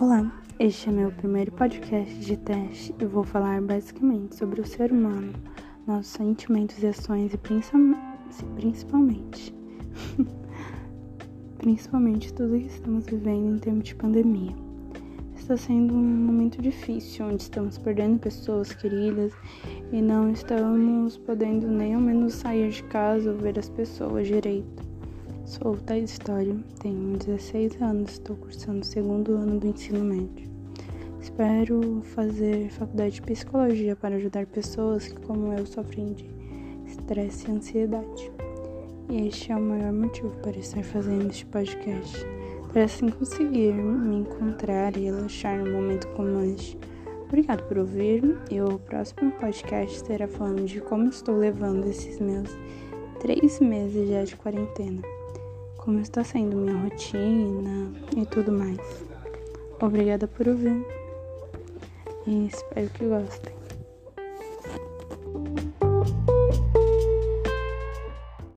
Olá, este é meu primeiro podcast de teste e vou falar basicamente sobre o ser humano, nossos sentimentos e ações e principalmente principalmente tudo que estamos vivendo em termos de pandemia. Está sendo um momento difícil, onde estamos perdendo pessoas queridas e não estamos podendo nem ao menos sair de casa ou ver as pessoas direito. Sou Thais História, tenho 16 anos, estou cursando o segundo ano do ensino médio. Espero fazer faculdade de psicologia para ajudar pessoas que, como eu, sofrem de estresse e ansiedade. E este é o maior motivo para estar fazendo este podcast, para assim conseguir me encontrar e relaxar num momento como este. Obrigado por ouvir e o próximo podcast será falando de como estou levando esses meus três meses já de quarentena como está sendo minha rotina e tudo mais. Obrigada por ouvir e espero que gostem.